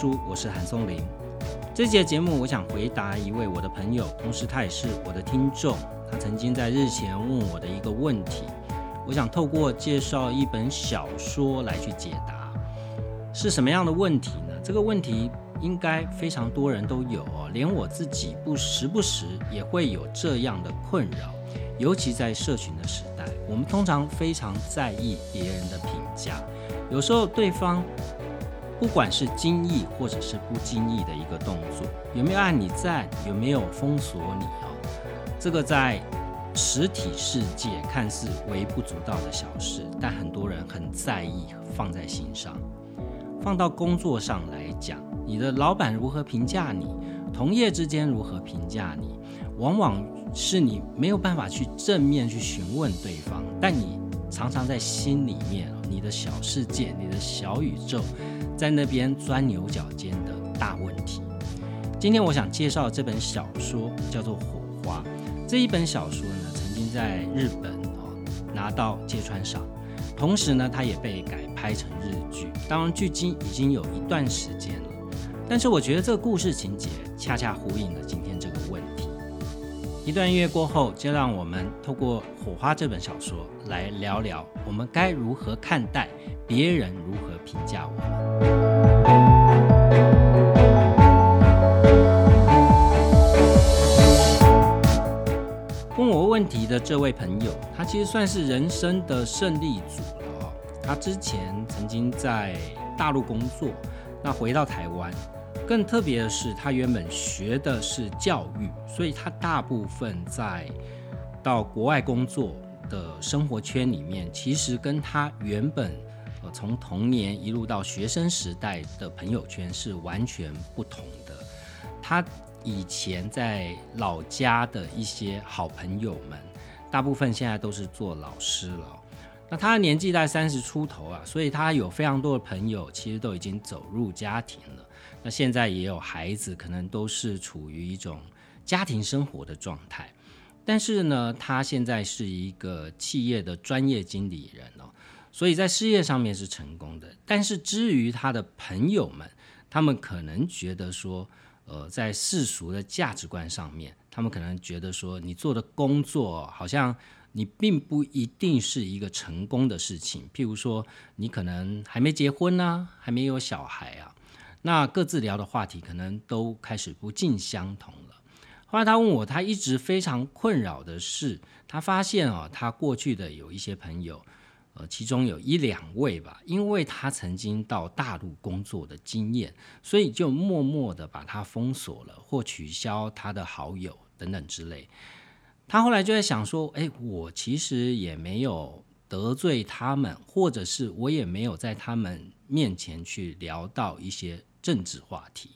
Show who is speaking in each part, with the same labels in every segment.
Speaker 1: 书，我是韩松林。这节节目，我想回答一位我的朋友，同时他也是我的听众。他曾经在日前问我的一个问题，我想透过介绍一本小说来去解答。是什么样的问题呢？这个问题应该非常多人都有哦，连我自己不时不时也会有这样的困扰。尤其在社群的时代，我们通常非常在意别人的评价，有时候对方。不管是经意或者是不经意的一个动作，有没有按你赞，有没有封锁你哦，这个在实体世界看似微不足道的小事，但很多人很在意，放在心上。放到工作上来讲，你的老板如何评价你，同业之间如何评价你，往往是你没有办法去正面去询问对方，但你常常在心里面，你的小世界，你的小宇宙。在那边钻牛角尖的大问题。今天我想介绍这本小说，叫做《火花》。这一本小说呢，曾经在日本哦拿到芥川赏，同时呢，它也被改拍成日剧。当然，距今已经有一段时间了。但是我觉得这个故事情节恰恰呼应了今天这个问题。一段音乐过后，就让我们透过《火花》这本小说来聊聊，我们该如何看待别人如何评价我们。问题的这位朋友，他其实算是人生的胜利组了哦。他之前曾经在大陆工作，那回到台湾，更特别的是，他原本学的是教育，所以他大部分在到国外工作的生活圈里面，其实跟他原本。呃，从童年一路到学生时代的朋友圈是完全不同的。他以前在老家的一些好朋友们，大部分现在都是做老师了。那他的年纪在三十出头啊，所以他有非常多的朋友，其实都已经走入家庭了。那现在也有孩子，可能都是处于一种家庭生活的状态。但是呢，他现在是一个企业的专业经理人哦。所以在事业上面是成功的，但是至于他的朋友们，他们可能觉得说，呃，在世俗的价值观上面，他们可能觉得说，你做的工作好像你并不一定是一个成功的事情。譬如说，你可能还没结婚啊，还没有小孩啊，那各自聊的话题可能都开始不尽相同了。后来他问我，他一直非常困扰的是，他发现哦，他过去的有一些朋友。呃，其中有一两位吧，因为他曾经到大陆工作的经验，所以就默默的把他封锁了，或取消他的好友等等之类。他后来就在想说，哎，我其实也没有得罪他们，或者是我也没有在他们面前去聊到一些政治话题，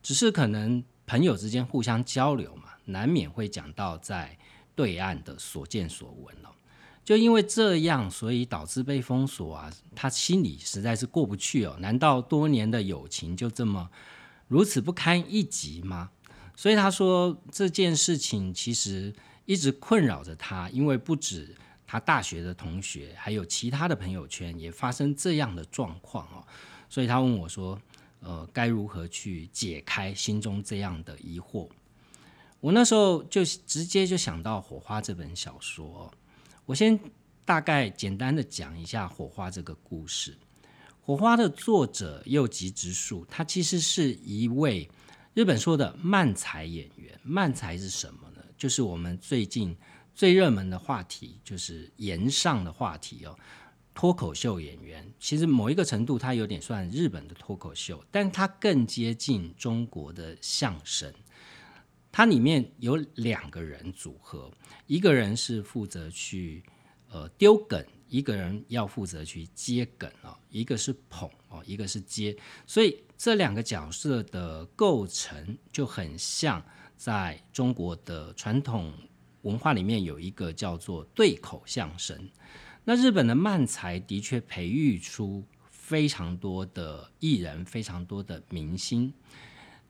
Speaker 1: 只是可能朋友之间互相交流嘛，难免会讲到在对岸的所见所闻了。就因为这样，所以导致被封锁啊，他心里实在是过不去哦。难道多年的友情就这么如此不堪一击吗？所以他说这件事情其实一直困扰着他，因为不止他大学的同学，还有其他的朋友圈也发生这样的状况哦。所以他问我说：“呃，该如何去解开心中这样的疑惑？”我那时候就直接就想到《火花》这本小说。我先大概简单的讲一下《火花》这个故事。《火花》的作者右吉直树，他其实是一位日本说的漫才演员。漫才是什么呢？就是我们最近最热门的话题，就是言上的话题哦。脱口秀演员，其实某一个程度，他有点算日本的脱口秀，但他更接近中国的相声。它里面有两个人组合，一个人是负责去呃丢梗，一个人要负责去接梗哦，一个是捧哦，一个是接，所以这两个角色的构成就很像在中国的传统文化里面有一个叫做对口相声。那日本的漫才的确培育出非常多的艺人，非常多的明星。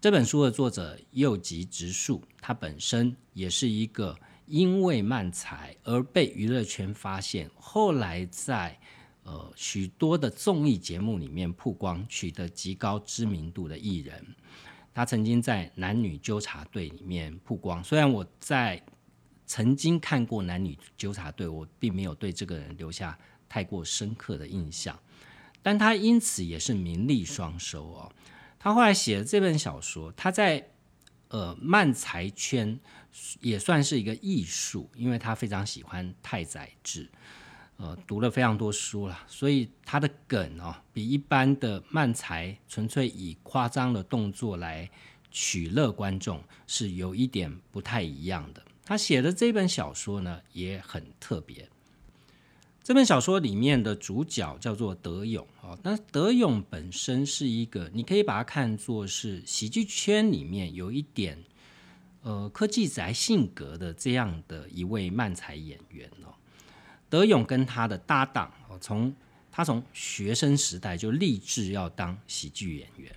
Speaker 1: 这本书的作者右吉直树，他本身也是一个因为漫才而被娱乐圈发现，后来在呃许多的综艺节目里面曝光，取得极高知名度的艺人。他曾经在男女纠察队里面曝光，虽然我在曾经看过男女纠察队，我并没有对这个人留下太过深刻的印象，但他因此也是名利双收哦。他后来写的这本小说，他在呃漫才圈也算是一个艺术，因为他非常喜欢太宰治。呃，读了非常多书了，所以他的梗哦，比一般的漫才纯粹以夸张的动作来取乐观众是有一点不太一样的。他写的这本小说呢，也很特别。这本小说里面的主角叫做德勇哦，那德勇本身是一个，你可以把它看作是喜剧圈里面有一点呃科技宅性格的这样的一位漫才演员哦。德勇跟他的搭档哦，从他从学生时代就立志要当喜剧演员。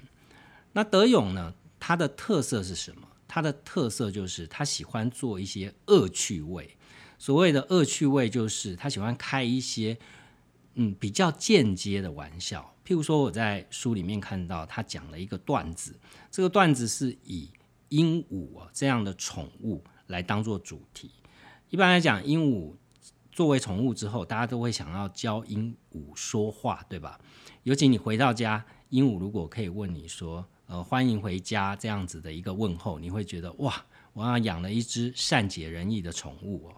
Speaker 1: 那德勇呢，他的特色是什么？他的特色就是他喜欢做一些恶趣味。所谓的恶趣味，就是他喜欢开一些嗯比较间接的玩笑。譬如说，我在书里面看到他讲了一个段子，这个段子是以鹦鹉啊这样的宠物来当做主题。一般来讲，鹦鹉。作为宠物之后，大家都会想要教鹦鹉说话，对吧？尤其你回到家，鹦鹉如果可以问你说“呃，欢迎回家”这样子的一个问候，你会觉得哇，我要养了一只善解人意的宠物哦。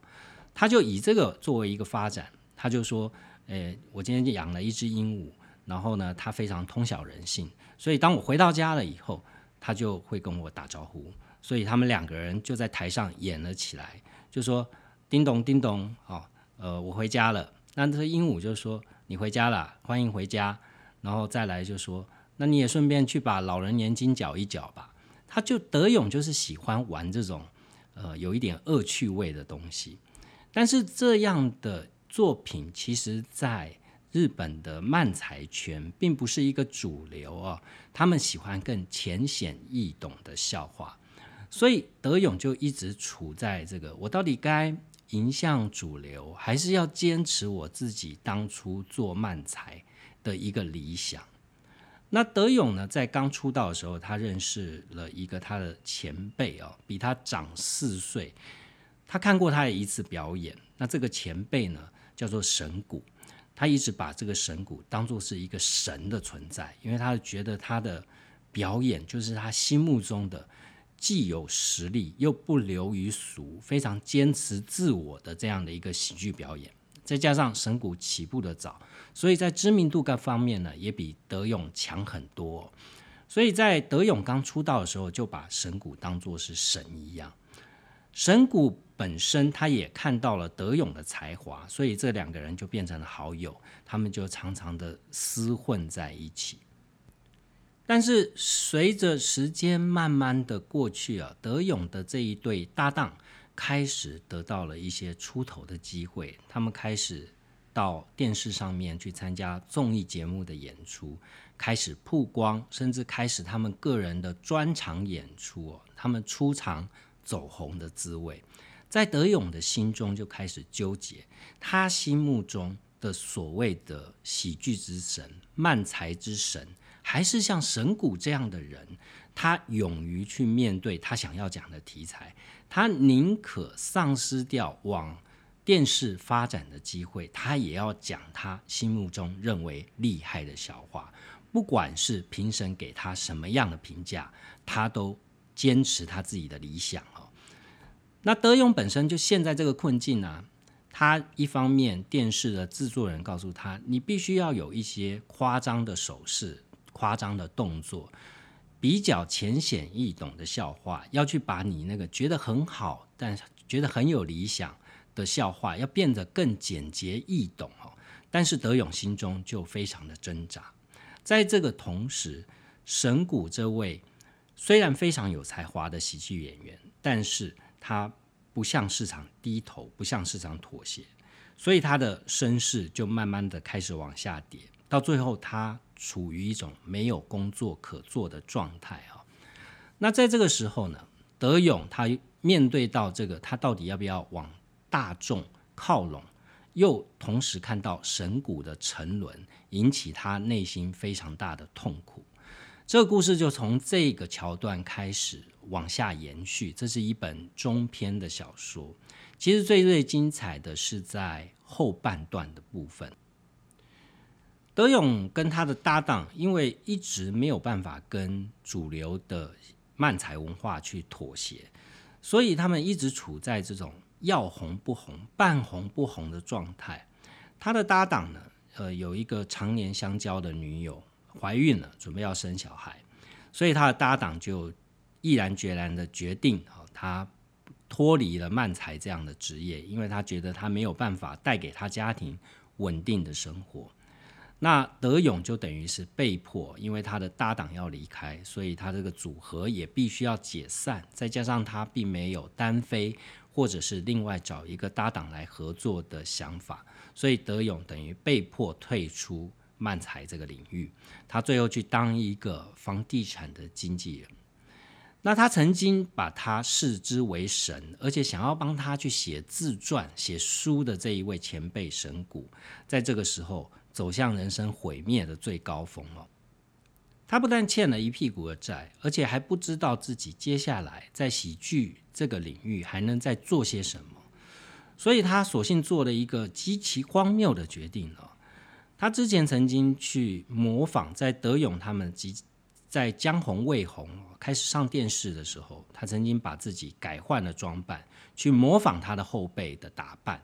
Speaker 1: 他就以这个作为一个发展，他就说：“诶，我今天养了一只鹦鹉，然后呢，它非常通晓人性，所以当我回到家了以后，它就会跟我打招呼。所以他们两个人就在台上演了起来，就说：‘叮咚，叮咚，哦。’呃，我回家了。那这鹦鹉就说：“你回家了，欢迎回家。”然后再来就说：“那你也顺便去把老人年金缴一缴吧。”他就德勇就是喜欢玩这种呃有一点恶趣味的东西。但是这样的作品其实在日本的漫才圈并不是一个主流哦，他们喜欢更浅显易懂的笑话，所以德勇就一直处在这个我到底该。迎向主流，还是要坚持我自己当初做漫才的一个理想。那德勇呢，在刚出道的时候，他认识了一个他的前辈哦，比他长四岁。他看过他的一次表演。那这个前辈呢，叫做神谷。他一直把这个神谷当作是一个神的存在，因为他觉得他的表演就是他心目中的。既有实力又不流于俗，非常坚持自我的这样的一个喜剧表演，再加上神谷起步的早，所以在知名度各方面呢，也比德勇强很多。所以在德勇刚出道的时候，就把神谷当作是神一样。神谷本身他也看到了德勇的才华，所以这两个人就变成了好友，他们就常常的厮混在一起。但是随着时间慢慢的过去啊，德勇的这一对搭档开始得到了一些出头的机会，他们开始到电视上面去参加综艺节目的演出，开始曝光，甚至开始他们个人的专场演出哦，他们出场走红的滋味，在德勇的心中就开始纠结，他心目中的所谓的喜剧之神、漫才之神。还是像神谷这样的人，他勇于去面对他想要讲的题材，他宁可丧失掉往电视发展的机会，他也要讲他心目中认为厉害的笑话。不管是评审给他什么样的评价，他都坚持他自己的理想。那德勇本身就陷在这个困境啊，他一方面电视的制作人告诉他，你必须要有一些夸张的手势。夸张的动作，比较浅显易懂的笑话，要去把你那个觉得很好，但觉得很有理想的笑话，要变得更简洁易懂哦。但是德勇心中就非常的挣扎。在这个同时，神谷这位虽然非常有才华的喜剧演员，但是他不向市场低头，不向市场妥协，所以他的身世就慢慢的开始往下跌，到最后他。处于一种没有工作可做的状态啊。那在这个时候呢，德勇他面对到这个，他到底要不要往大众靠拢，又同时看到神谷的沉沦，引起他内心非常大的痛苦。这个故事就从这个桥段开始往下延续。这是一本中篇的小说，其实最最精彩的是在后半段的部分。德勇跟他的搭档，因为一直没有办法跟主流的漫才文化去妥协，所以他们一直处在这种要红不红、半红不红的状态。他的搭档呢，呃，有一个常年相交的女友怀孕了，准备要生小孩，所以他的搭档就毅然决然的决定啊，他脱离了漫才这样的职业，因为他觉得他没有办法带给他家庭稳定的生活。那德勇就等于是被迫，因为他的搭档要离开，所以他这个组合也必须要解散。再加上他并没有单飞，或者是另外找一个搭档来合作的想法，所以德勇等于被迫退出漫才这个领域。他最后去当一个房地产的经纪人。那他曾经把他视之为神，而且想要帮他去写自传、写书的这一位前辈神谷，在这个时候。走向人生毁灭的最高峰了。他不但欠了一屁股的债，而且还不知道自己接下来在喜剧这个领域还能再做些什么。所以他索性做了一个极其荒谬的决定了。他之前曾经去模仿，在德勇他们及在江红未红开始上电视的时候，他曾经把自己改换了装扮，去模仿他的后辈的打扮。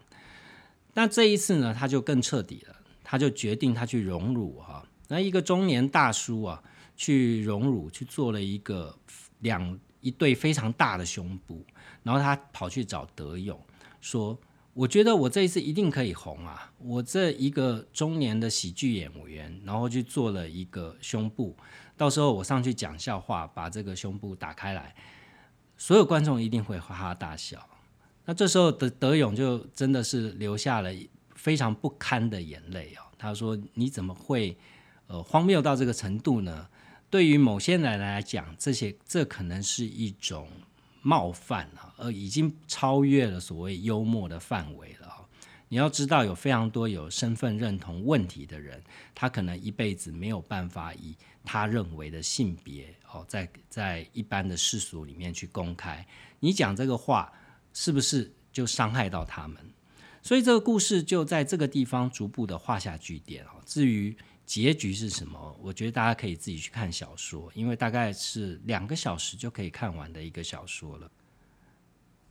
Speaker 1: 那这一次呢，他就更彻底了。他就决定他去荣辱哈，那一个中年大叔啊，去荣辱去做了一个两一对非常大的胸部，然后他跑去找德勇说：“我觉得我这一次一定可以红啊！我这一个中年的喜剧演员，然后去做了一个胸部，到时候我上去讲笑话，把这个胸部打开来，所有观众一定会哈哈大笑。那这时候德德勇就真的是流下了。”非常不堪的眼泪哦，他说：“你怎么会，呃，荒谬到这个程度呢？对于某些人来讲，这些这可能是一种冒犯啊，而已经超越了所谓幽默的范围了你要知道，有非常多有身份认同问题的人，他可能一辈子没有办法以他认为的性别哦，在在一般的世俗里面去公开。你讲这个话，是不是就伤害到他们？”所以这个故事就在这个地方逐步的画下句点哦。至于结局是什么，我觉得大家可以自己去看小说，因为大概是两个小时就可以看完的一个小说了。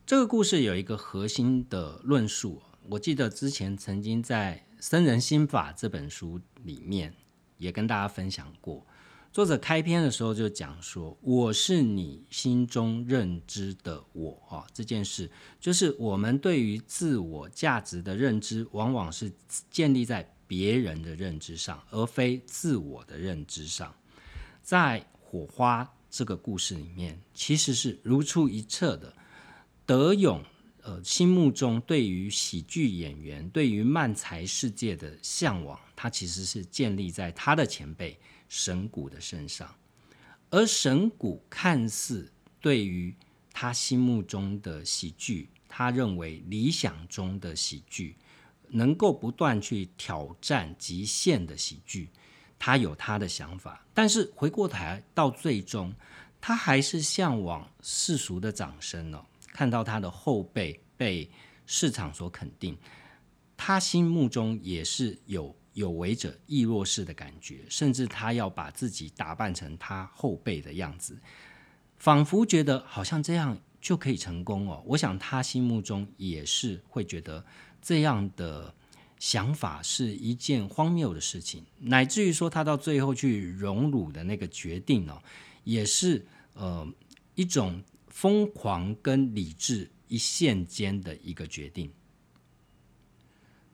Speaker 1: 这个故事有一个核心的论述，我记得之前曾经在《僧人心法》这本书里面也跟大家分享过。作者开篇的时候就讲说：“我是你心中认知的我啊，这件事就是我们对于自我价值的认知，往往是建立在别人的认知上，而非自我的认知上。在火花这个故事里面，其实是如出一辙的。德勇心目中对于喜剧演员、对于漫才世界的向往，他其实是建立在他的前辈。”神谷的身上，而神谷看似对于他心目中的喜剧，他认为理想中的喜剧，能够不断去挑战极限的喜剧，他有他的想法。但是回过头来到最终，他还是向往世俗的掌声哦。看到他的后辈被市场所肯定，他心目中也是有。有为者亦若是的感觉，甚至他要把自己打扮成他后辈的样子，仿佛觉得好像这样就可以成功哦。我想他心目中也是会觉得这样的想法是一件荒谬的事情，乃至于说他到最后去荣辱的那个决定哦，也是呃一种疯狂跟理智一线间的一个决定，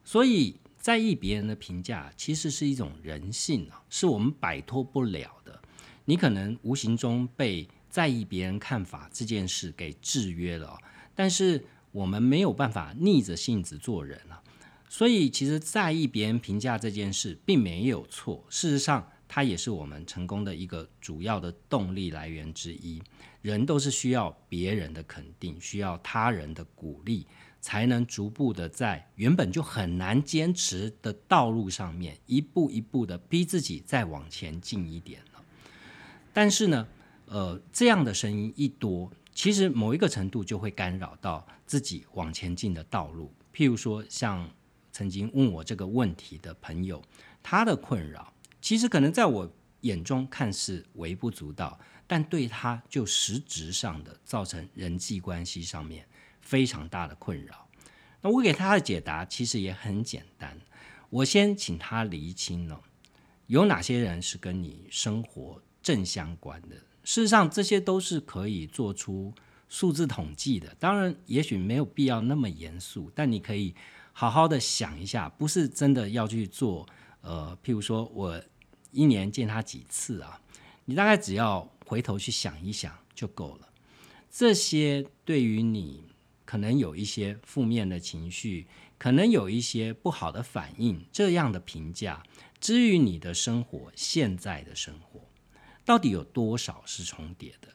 Speaker 1: 所以。在意别人的评价，其实是一种人性啊，是我们摆脱不了的。你可能无形中被在意别人看法这件事给制约了，但是我们没有办法逆着性子做人啊。所以，其实在意别人评价这件事并没有错。事实上，它也是我们成功的一个主要的动力来源之一。人都是需要别人的肯定，需要他人的鼓励。才能逐步的在原本就很难坚持的道路上面，一步一步的逼自己再往前进一点。但是呢，呃，这样的声音一多，其实某一个程度就会干扰到自己往前进的道路。譬如说，像曾经问我这个问题的朋友，他的困扰，其实可能在我眼中看似微不足道，但对他就实质上的造成人际关系上面非常大的困扰。那我给他的解答其实也很简单，我先请他厘清了有哪些人是跟你生活正相关的。事实上，这些都是可以做出。数字统计的，当然也许没有必要那么严肃，但你可以好好的想一下，不是真的要去做。呃，譬如说我一年见他几次啊，你大概只要回头去想一想就够了。这些对于你可能有一些负面的情绪，可能有一些不好的反应，这样的评价，至于你的生活现在的生活，到底有多少是重叠的？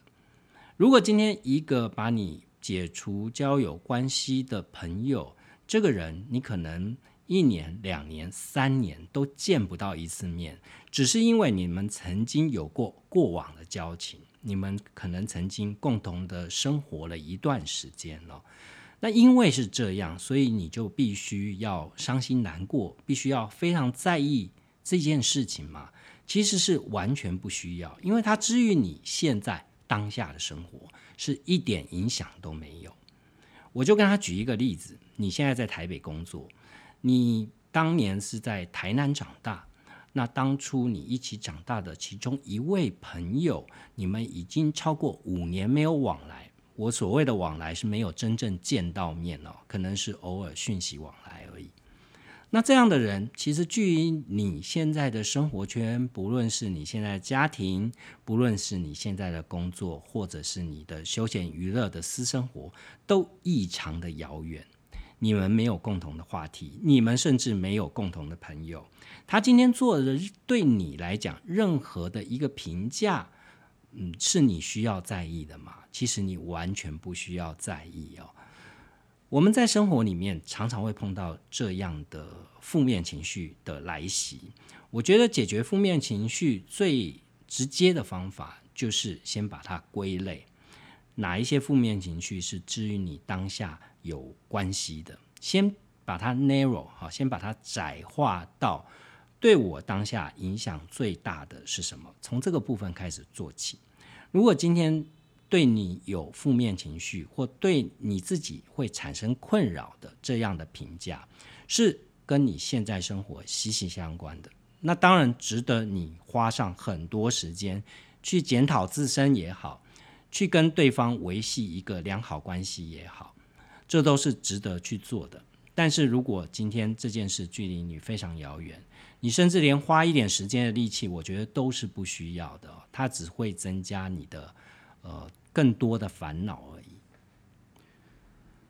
Speaker 1: 如果今天一个把你解除交友关系的朋友，这个人你可能一年、两年、三年都见不到一次面，只是因为你们曾经有过过往的交情，你们可能曾经共同的生活了一段时间了。那因为是这样，所以你就必须要伤心难过，必须要非常在意这件事情嘛？其实是完全不需要，因为它之于你现在。当下的生活是一点影响都没有。我就跟他举一个例子：你现在在台北工作，你当年是在台南长大，那当初你一起长大的其中一位朋友，你们已经超过五年没有往来。我所谓的往来是没有真正见到面哦，可能是偶尔讯息往来而已。那这样的人，其实距离你现在的生活圈，不论是你现在的家庭，不论是你现在的工作，或者是你的休闲娱乐的私生活，都异常的遥远。你们没有共同的话题，你们甚至没有共同的朋友。他今天做的对你来讲，任何的一个评价，嗯，是你需要在意的吗？其实你完全不需要在意哦。我们在生活里面常常会碰到这样的负面情绪的来袭。我觉得解决负面情绪最直接的方法就是先把它归类，哪一些负面情绪是至于你当下有关系的，先把它 narrow 哈，先把它窄化到对我当下影响最大的是什么，从这个部分开始做起。如果今天，对你有负面情绪，或对你自己会产生困扰的这样的评价，是跟你现在生活息息相关的。那当然值得你花上很多时间去检讨自身也好，去跟对方维系一个良好关系也好，这都是值得去做的。但是如果今天这件事距离你非常遥远，你甚至连花一点时间的力气，我觉得都是不需要的。它只会增加你的呃。更多的烦恼而已。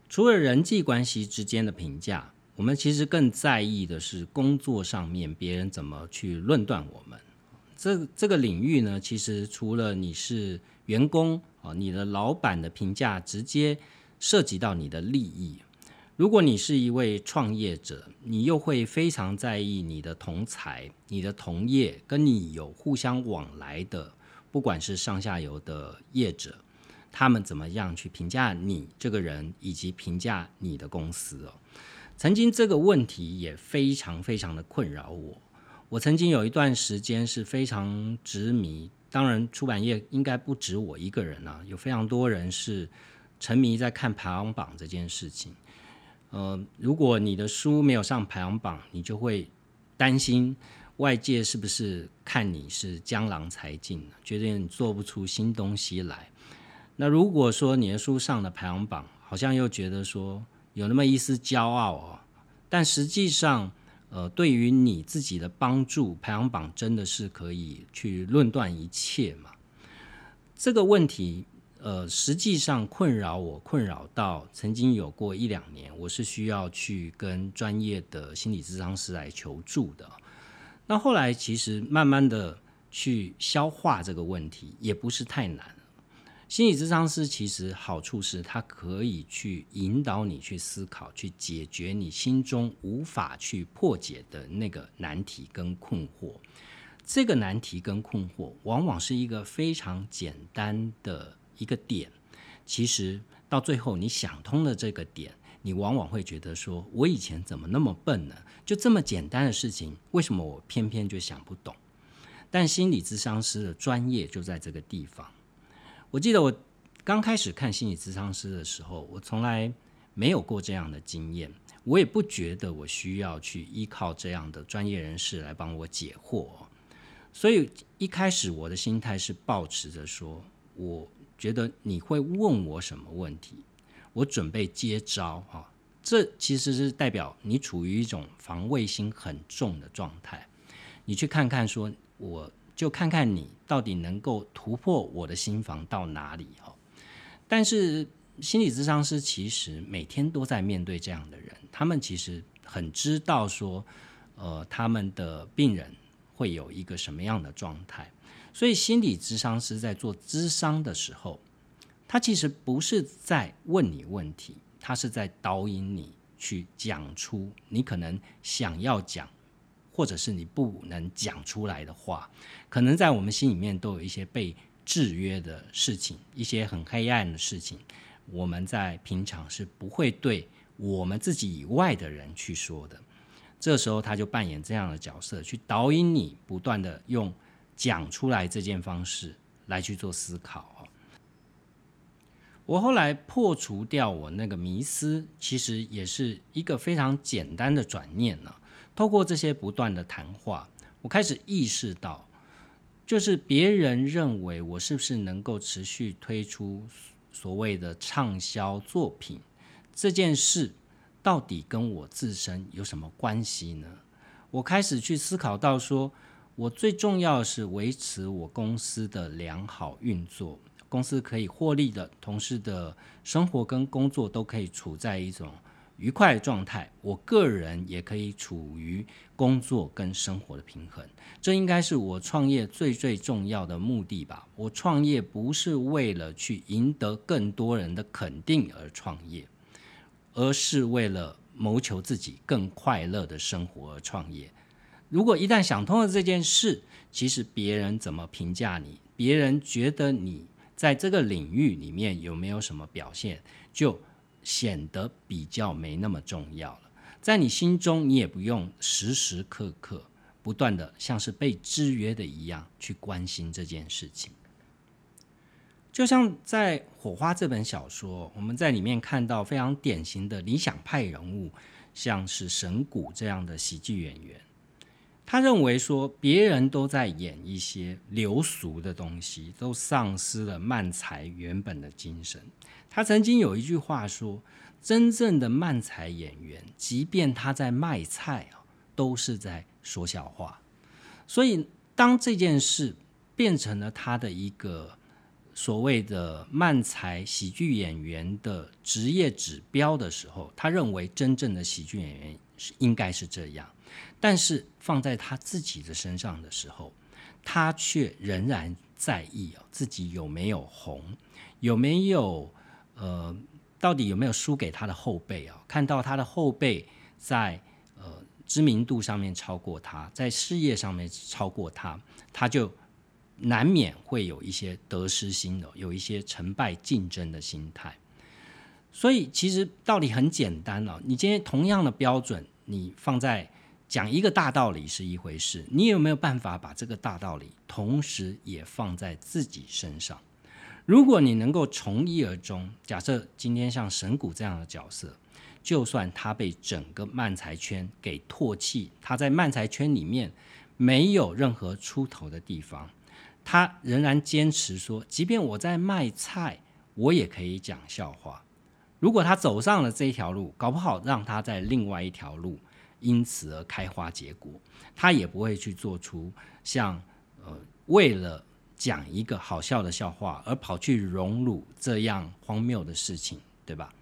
Speaker 1: 除了人际关系之间的评价，我们其实更在意的是工作上面别人怎么去论断我们。这这个领域呢，其实除了你是员工啊，你的老板的评价直接涉及到你的利益。如果你是一位创业者，你又会非常在意你的同才、你的同业跟你有互相往来的，不管是上下游的业者。他们怎么样去评价你这个人，以及评价你的公司哦？曾经这个问题也非常非常的困扰我。我曾经有一段时间是非常执迷，当然出版业应该不止我一个人啊，有非常多人是沉迷在看排行榜这件事情。呃，如果你的书没有上排行榜，你就会担心外界是不是看你是江郎才尽，觉得你做不出新东西来。那如果说你的书上了排行榜，好像又觉得说有那么一丝骄傲哦，但实际上，呃，对于你自己的帮助，排行榜真的是可以去论断一切嘛？这个问题，呃，实际上困扰我，困扰到曾经有过一两年，我是需要去跟专业的心理咨商师来求助的。那后来其实慢慢的去消化这个问题，也不是太难。心理咨商师其实好处是，它可以去引导你去思考，去解决你心中无法去破解的那个难题跟困惑。这个难题跟困惑，往往是一个非常简单的一个点。其实到最后，你想通了这个点，你往往会觉得说：“我以前怎么那么笨呢？就这么简单的事情，为什么我偏偏就想不懂？”但心理咨商师的专业就在这个地方。我记得我刚开始看心理咨商师的时候，我从来没有过这样的经验，我也不觉得我需要去依靠这样的专业人士来帮我解惑。所以一开始我的心态是保持着说，我觉得你会问我什么问题，我准备接招啊。这其实是代表你处于一种防卫心很重的状态。你去看看，说我。就看看你到底能够突破我的心房到哪里哈。但是心理咨商师其实每天都在面对这样的人，他们其实很知道说，呃，他们的病人会有一个什么样的状态。所以心理咨商师在做咨商的时候，他其实不是在问你问题，他是在导引你去讲出你可能想要讲。或者是你不能讲出来的话，可能在我们心里面都有一些被制约的事情，一些很黑暗的事情，我们在平常是不会对我们自己以外的人去说的。这时候他就扮演这样的角色，去导引你不断的用讲出来这件方式来去做思考。我后来破除掉我那个迷思，其实也是一个非常简单的转念呢。透过这些不断的谈话，我开始意识到，就是别人认为我是不是能够持续推出所谓的畅销作品这件事，到底跟我自身有什么关系呢？我开始去思考到，说我最重要的是维持我公司的良好运作，公司可以获利的同事的生活跟工作都可以处在一种。愉快的状态，我个人也可以处于工作跟生活的平衡，这应该是我创业最最重要的目的吧。我创业不是为了去赢得更多人的肯定而创业，而是为了谋求自己更快乐的生活而创业。如果一旦想通了这件事，其实别人怎么评价你，别人觉得你在这个领域里面有没有什么表现，就。显得比较没那么重要了，在你心中，你也不用时时刻刻不断的像是被制约的一样去关心这件事情。就像在《火花》这本小说，我们在里面看到非常典型的理想派人物，像是神谷这样的喜剧演员，他认为说别人都在演一些流俗的东西，都丧失了漫才原本的精神。他曾经有一句话说：“真正的漫才演员，即便他在卖菜啊，都是在说笑话。”所以，当这件事变成了他的一个所谓的漫才喜剧演员的职业指标的时候，他认为真正的喜剧演员是应该是这样。但是放在他自己的身上的时候，他却仍然在意哦自己有没有红，有没有。呃，到底有没有输给他的后辈啊？看到他的后辈在呃知名度上面超过他，在事业上面超过他，他就难免会有一些得失心的，有一些成败竞争的心态。所以其实道理很简单了，你今天同样的标准，你放在讲一个大道理是一回事，你有没有办法把这个大道理同时也放在自己身上？如果你能够从一而终，假设今天像神谷这样的角色，就算他被整个漫才圈给唾弃，他在漫才圈里面没有任何出头的地方，他仍然坚持说，即便我在卖菜，我也可以讲笑话。如果他走上了这一条路，搞不好让他在另外一条路因此而开花结果，他也不会去做出像呃为了。讲一个好笑的笑话，而跑去荣辱这样荒谬的事情，对吧？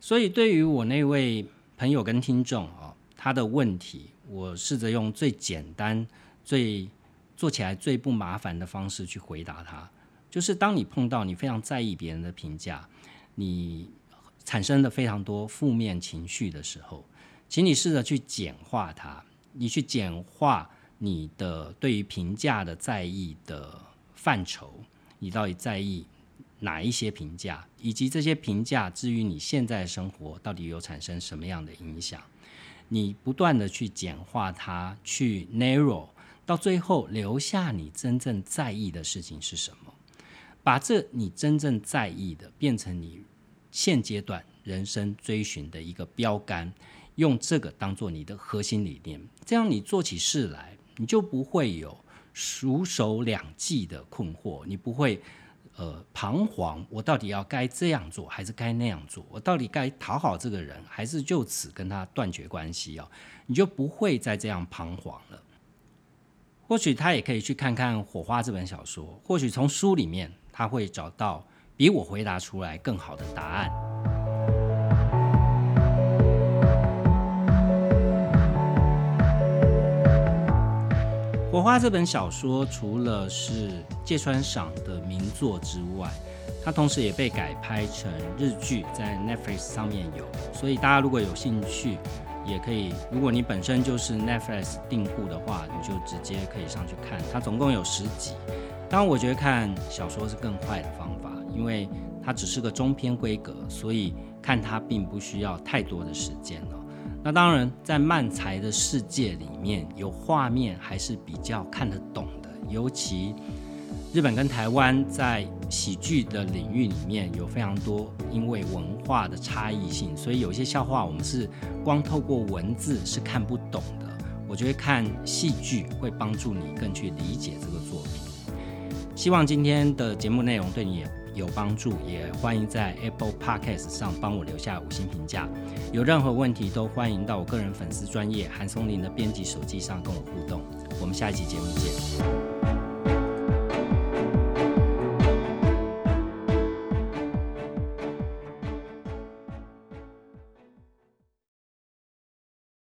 Speaker 1: 所以，对于我那位朋友跟听众啊，他的问题，我试着用最简单、最做起来最不麻烦的方式去回答他，就就是当你碰到你非常在意别人的评价，你产生了非常多负面情绪的时候，请你试着去简化它，你去简化你的对于评价的在意的范畴，你到底在意哪一些评价，以及这些评价至于你现在的生活到底有产生什么样的影响？你不断的去简化它，去 narrow，到最后留下你真正在意的事情是什么？把这你真正在意的变成你现阶段人生追寻的一个标杆，用这个当做你的核心理念，这样你做起事来，你就不会有熟手两计的困惑，你不会。呃，彷徨，我到底要该这样做还是该那样做？我到底该讨好这个人，还是就此跟他断绝关系哦？你就不会再这样彷徨了。或许他也可以去看看《火花》这本小说，或许从书里面他会找到比我回答出来更好的答案。《火花》这本小说除了是芥川赏的名作之外，它同时也被改拍成日剧，在 Netflix 上面有。所以大家如果有兴趣，也可以。如果你本身就是 Netflix 订户的话，你就直接可以上去看。它总共有十集。当然，我觉得看小说是更快的方法，因为它只是个中篇规格，所以看它并不需要太多的时间了。那当然，在漫才的世界里面，有画面还是比较看得懂的。尤其日本跟台湾在喜剧的领域里面有非常多因为文化的差异性，所以有些笑话我们是光透过文字是看不懂的。我觉得看戏剧会帮助你更去理解这个作品。希望今天的节目内容对你。有帮助，也欢迎在 Apple Podcast 上帮我留下五星评价。有任何问题都欢迎到我个人粉丝专业韩松林的编辑手机上跟我互动。我们下一期节目见。